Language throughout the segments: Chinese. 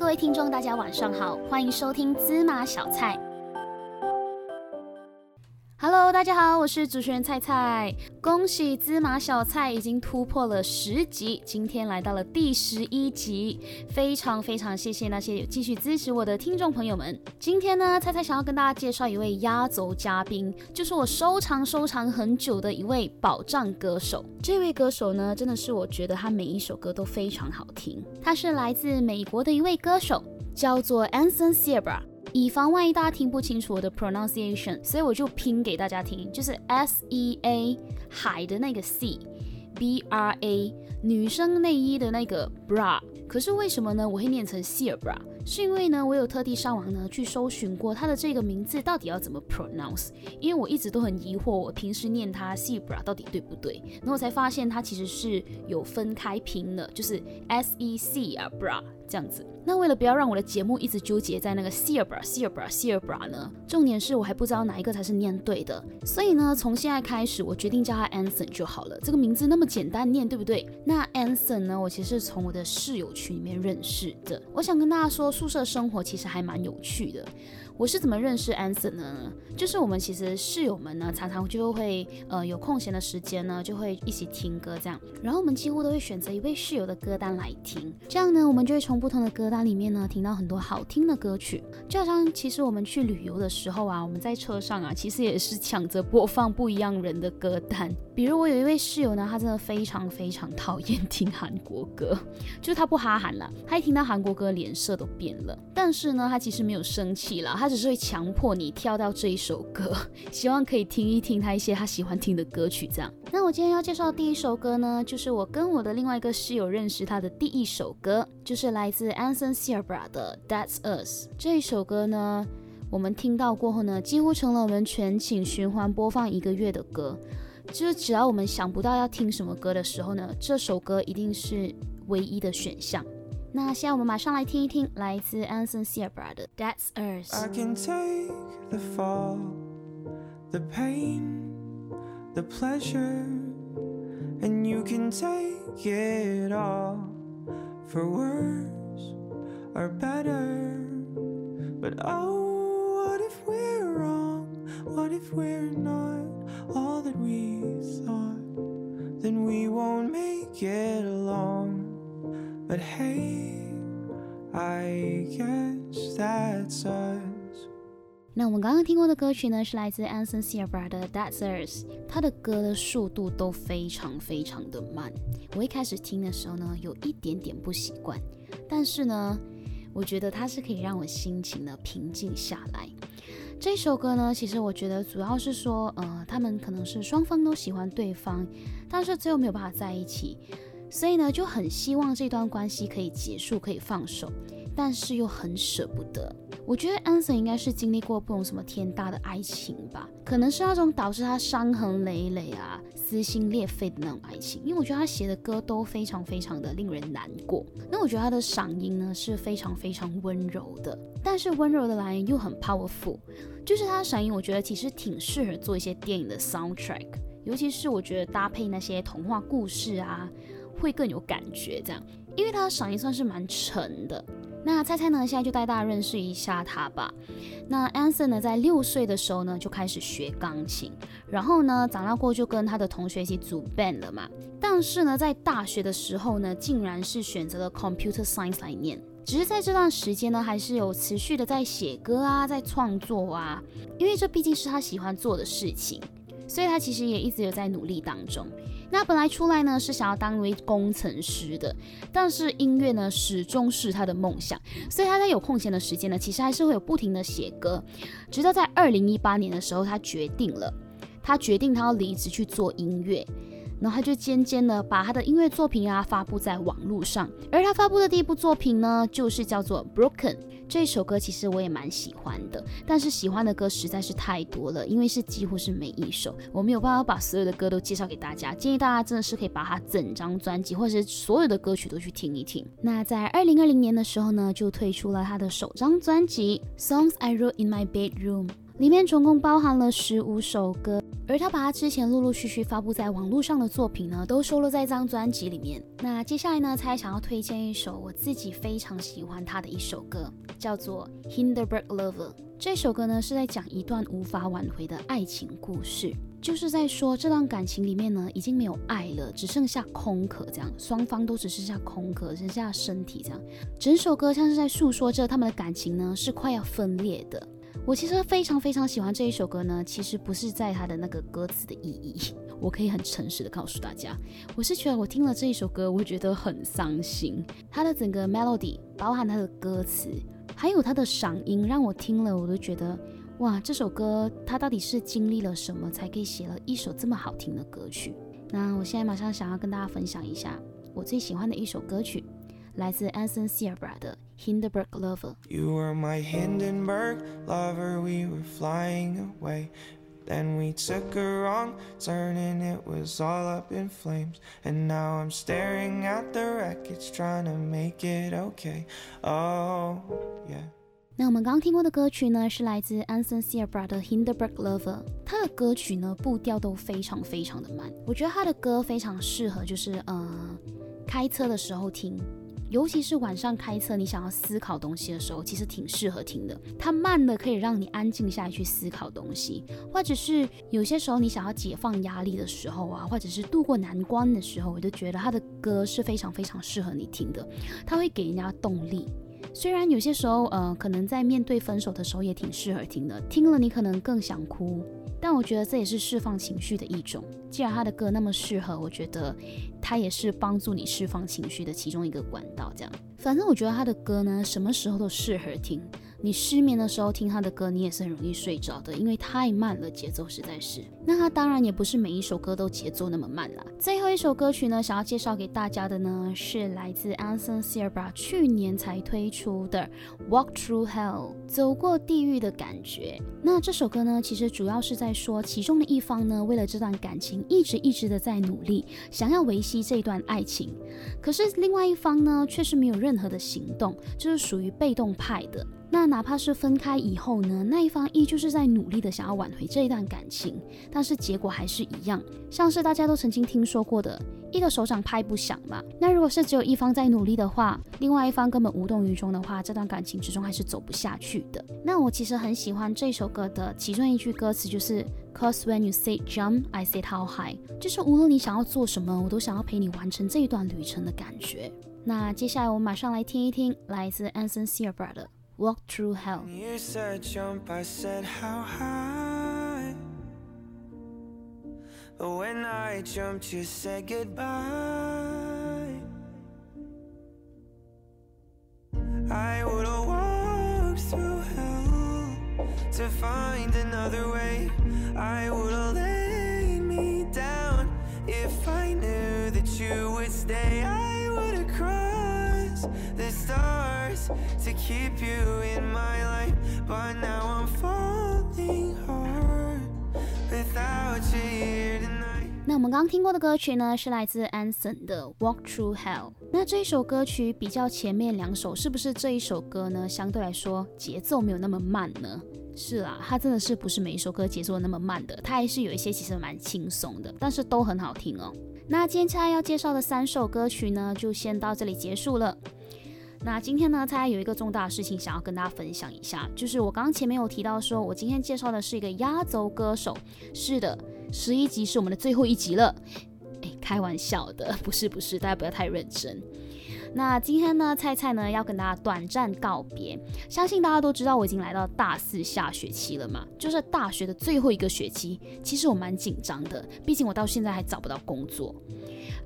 各位听众，大家晚上好，欢迎收听芝麻小菜。大家好，我是主持人菜菜。恭喜芝麻小菜已经突破了十集，今天来到了第十一集，非常非常谢谢那些有继续支持我的听众朋友们。今天呢，菜菜想要跟大家介绍一位压轴嘉宾，就是我收藏收藏很久的一位宝藏歌手。这位歌手呢，真的是我觉得他每一首歌都非常好听。他是来自美国的一位歌手，叫做 Anson Sierra。以防万一大家听不清楚我的 pronunciation，所以我就拼给大家听，就是 S E A 海的那个 C，B R A 女生内衣的那个 bra。可是为什么呢？我会念成 Sierra，是因为呢，我有特地上网呢去搜寻过它的这个名字到底要怎么 pronounce，因为我一直都很疑惑，我平时念它 Sierra 到底对不对？然后我才发现它其实是有分开拼的，就是 S E C 啊 bra 这样子。那为了不要让我的节目一直纠结在那个 Sierra Sierra Sierra 呢，重点是我还不知道哪一个才是念对的，所以呢，从现在开始我决定叫他 Anson 就好了。这个名字那么简单念，对不对？那 Anson 呢，我其实是从我的室友群里面认识的。我想跟大家说，宿舍生活其实还蛮有趣的。我是怎么认识 Anson 呢？就是我们其实室友们呢，常常就会呃有空闲的时间呢，就会一起听歌这样。然后我们几乎都会选择一位室友的歌单来听，这样呢，我们就会从不同的歌单里面呢听到很多好听的歌曲。就好像其实我们去旅游的时候啊，我们在车上啊，其实也是抢着播放不一样人的歌单。比如我有一位室友呢，他真的非常非常讨厌听韩国歌，就是他不哈韩了，他一听到韩国歌脸色都变了。但是呢，他其实没有生气了，他只是会强迫你跳到这一首歌，希望可以听一听他一些他喜欢听的歌曲。这样，那我今天要介绍的第一首歌呢，就是我跟我的另外一个室友认识他的第一首歌，就是来自 Anson Sierra 的《That's Us》这一首歌呢，我们听到过后呢，几乎成了我们全寝循环播放一个月的歌。就是只要我们想不到要听什么歌的时候呢，这首歌一定是唯一的选项。那现在我们马上来听一听来自 Anson Sierra 的《That's Us》。 I can take the fall, the pain, the pleasure, and you can take it all for worse Or better. But oh, what if we're wrong? What if we're not all that we thought? Then we won't make it along. But hey, I guess that's us. 那我们刚刚听过的歌曲呢，是来自 Anson Sierra 的《That's Us》，他的歌的速度都非常非常的慢。我一开始听的时候呢，有一点点不习惯，但是呢，我觉得它是可以让我心情呢平静下来。这首歌呢，其实我觉得主要是说，呃，他们可能是双方都喜欢对方，但是最后没有办法在一起，所以呢，就很希望这段关系可以结束，可以放手，但是又很舍不得。我觉得 Anson 应该是经历过不懂什么天大的爱情吧，可能是那种导致他伤痕累累啊、撕心裂肺的那种爱情。因为我觉得他写的歌都非常非常的令人难过。那我觉得他的嗓音呢是非常非常温柔的，但是温柔的来源又很 powerful，就是他的嗓音，我觉得其实挺适合做一些电影的 soundtrack，尤其是我觉得搭配那些童话故事啊，会更有感觉这样。因为他的嗓音算是蛮沉的。那猜猜呢？现在就带大家认识一下他吧。那 Anson 呢，在六岁的时候呢，就开始学钢琴，然后呢，长大过就跟他的同学一起组 band 了嘛。但是呢，在大学的时候呢，竟然是选择了 computer science 来念。只是在这段时间呢，还是有持续的在写歌啊，在创作啊，因为这毕竟是他喜欢做的事情，所以他其实也一直有在努力当中。那本来出来呢是想要当一位工程师的，但是音乐呢始终是他的梦想，所以他在有空闲的时间呢，其实还是会有不停的写歌，直到在二零一八年的时候，他决定了，他决定他要离职去做音乐。然后他就渐渐的把他的音乐作品啊发布在网络上，而他发布的第一部作品呢，就是叫做《Broken》这首歌，其实我也蛮喜欢的，但是喜欢的歌实在是太多了，因为是几乎是每一首，我没有办法把所有的歌都介绍给大家，建议大家真的是可以把他整张专辑或者是所有的歌曲都去听一听。那在二零二零年的时候呢，就推出了他的首张专辑《Songs I Wrote in My Bedroom》。里面总共包含了十五首歌，而他把他之前陆陆续续发布在网络上的作品呢，都收录在这张专辑里面。那接下来呢，才想要推荐一首我自己非常喜欢他的一首歌，叫做《Hinderberg Lover》。这首歌呢是在讲一段无法挽回的爱情故事，就是在说这段感情里面呢已经没有爱了，只剩下空壳，这样双方都只剩下空壳，剩下身体这样。整首歌像是在诉说着他们的感情呢是快要分裂的。我其实非常非常喜欢这一首歌呢，其实不是在它的那个歌词的意义，我可以很诚实的告诉大家，我是觉得我听了这一首歌，我觉得很伤心。它的整个 melody，包含它的歌词。还有他的嗓音，让我听了我都觉得，哇，这首歌他到底是经历了什么，才可以写了一首这么好听的歌曲？那我现在马上想要跟大家分享一下我最喜欢的一首歌曲，来自 Anson Sierra 的《Hindenburg Lover》。Then we took a wrong turn and it was all up in flames. And now I'm staring at the wreckage, trying to make it okay. Oh, yeah. 那我们刚刚听过的歌曲呢，是来自 Anson Sierra 的 Hinderberg Lover。他的歌曲呢，步调都非常非常的慢。我觉得他的歌非常适合，就是呃，开车的时候听。 尤其是晚上开车，你想要思考东西的时候，其实挺适合听的。它慢的可以让你安静下来去思考东西，或者是有些时候你想要解放压力的时候啊，或者是度过难关的时候，我就觉得他的歌是非常非常适合你听的。他会给人家动力。虽然有些时候，呃，可能在面对分手的时候也挺适合听的，听了你可能更想哭。但我觉得这也是释放情绪的一种。既然他的歌那么适合，我觉得他也是帮助你释放情绪的其中一个管道。这样，反正我觉得他的歌呢，什么时候都适合听。你失眠的时候听他的歌，你也是很容易睡着的，因为太慢了，节奏实在是。那他当然也不是每一首歌都节奏那么慢啦。最后一首歌曲呢，想要介绍给大家的呢，是来自 Anson Sierra 去年才推出的《Walk Through Hell》，走过地狱的感觉。那这首歌呢，其实主要是在说其中的一方呢，为了这段感情一直一直的在努力，想要维系这段爱情，可是另外一方呢，却是没有任何的行动，就是属于被动派的。那哪怕是分开以后呢，那一方依旧是在努力的想要挽回这一段感情，但是结果还是一样，像是大家都曾经听说过的一个手掌拍不响嘛。那如果是只有一方在努力的话，另外一方根本无动于衷的话，这段感情之中还是走不下去的。那我其实很喜欢这首歌的其中一句歌词，就是 Cause when you say jump, I say how high，就是无论你想要做什么，我都想要陪你完成这一段旅程的感觉。那接下来我们马上来听一听来自 Anson Sierra 的。Walk through hell. You said jump, I said how high. But when I jumped, you said goodbye. I would have walked through hell to find another way. I would have laid me down if I knew that you would stay. I would have crossed the stars to keep you in my life, but now I'm falling hard without you here tonight. 那我们刚刚听过的歌曲呢，是来自 Anson 的《Walk Through Hell》。那这一首歌曲比较前面两首，是不是这一首歌呢，相对来说节奏没有那么慢呢？是啦，它真的是不是每一首歌节奏那么慢的，它还是有一些其实蛮轻松的，但是都很好听哦。那接下来要介绍的三首歌曲呢，就先到这里结束了。那今天呢，蔡有一个重大事情想要跟大家分享一下，就是我刚刚前面有提到说，我今天介绍的是一个压轴歌手。是的，十一集是我们的最后一集了。哎，开玩笑的，不是不是，大家不要太认真。那今天呢，菜菜呢要跟大家短暂告别。相信大家都知道，我已经来到大四下学期了嘛，就是大学的最后一个学期。其实我蛮紧张的，毕竟我到现在还找不到工作。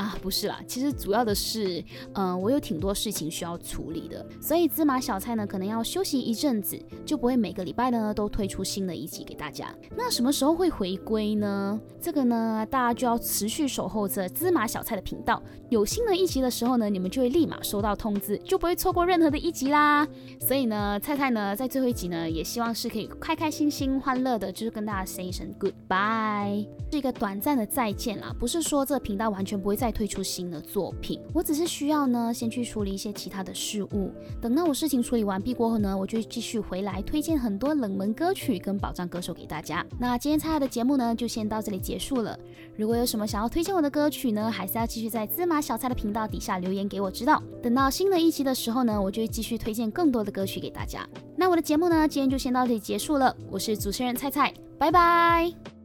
啊，不是啦，其实主要的是，嗯，我有挺多事情需要处理的，所以芝麻小菜呢，可能要休息一阵子，就不会每个礼拜呢都推出新的一集给大家。那什么时候会回归呢？这个呢，大家就要持续守候着芝麻小菜的频道，有新的一集的时候呢，你们就会立马收到通知，就不会错过任何的一集啦。所以呢，菜菜呢，在最后一集呢，也希望是可以开开心心、欢乐的，就是跟大家 say 一声 goodbye，是一个短暂的再见啦，不是说这频道完全不会再。推出新的作品。我只是需要呢，先去处理一些其他的事物。等到我事情处理完毕过后呢，我就继续回来推荐很多冷门歌曲跟宝藏歌手给大家。那今天菜菜的节目呢，就先到这里结束了。如果有什么想要推荐我的歌曲呢，还是要继续在芝麻小菜的频道底下留言给我知道。等到新的一期的时候呢，我就会继续推荐更多的歌曲给大家。那我的节目呢，今天就先到这里结束了。我是主持人菜菜，拜拜。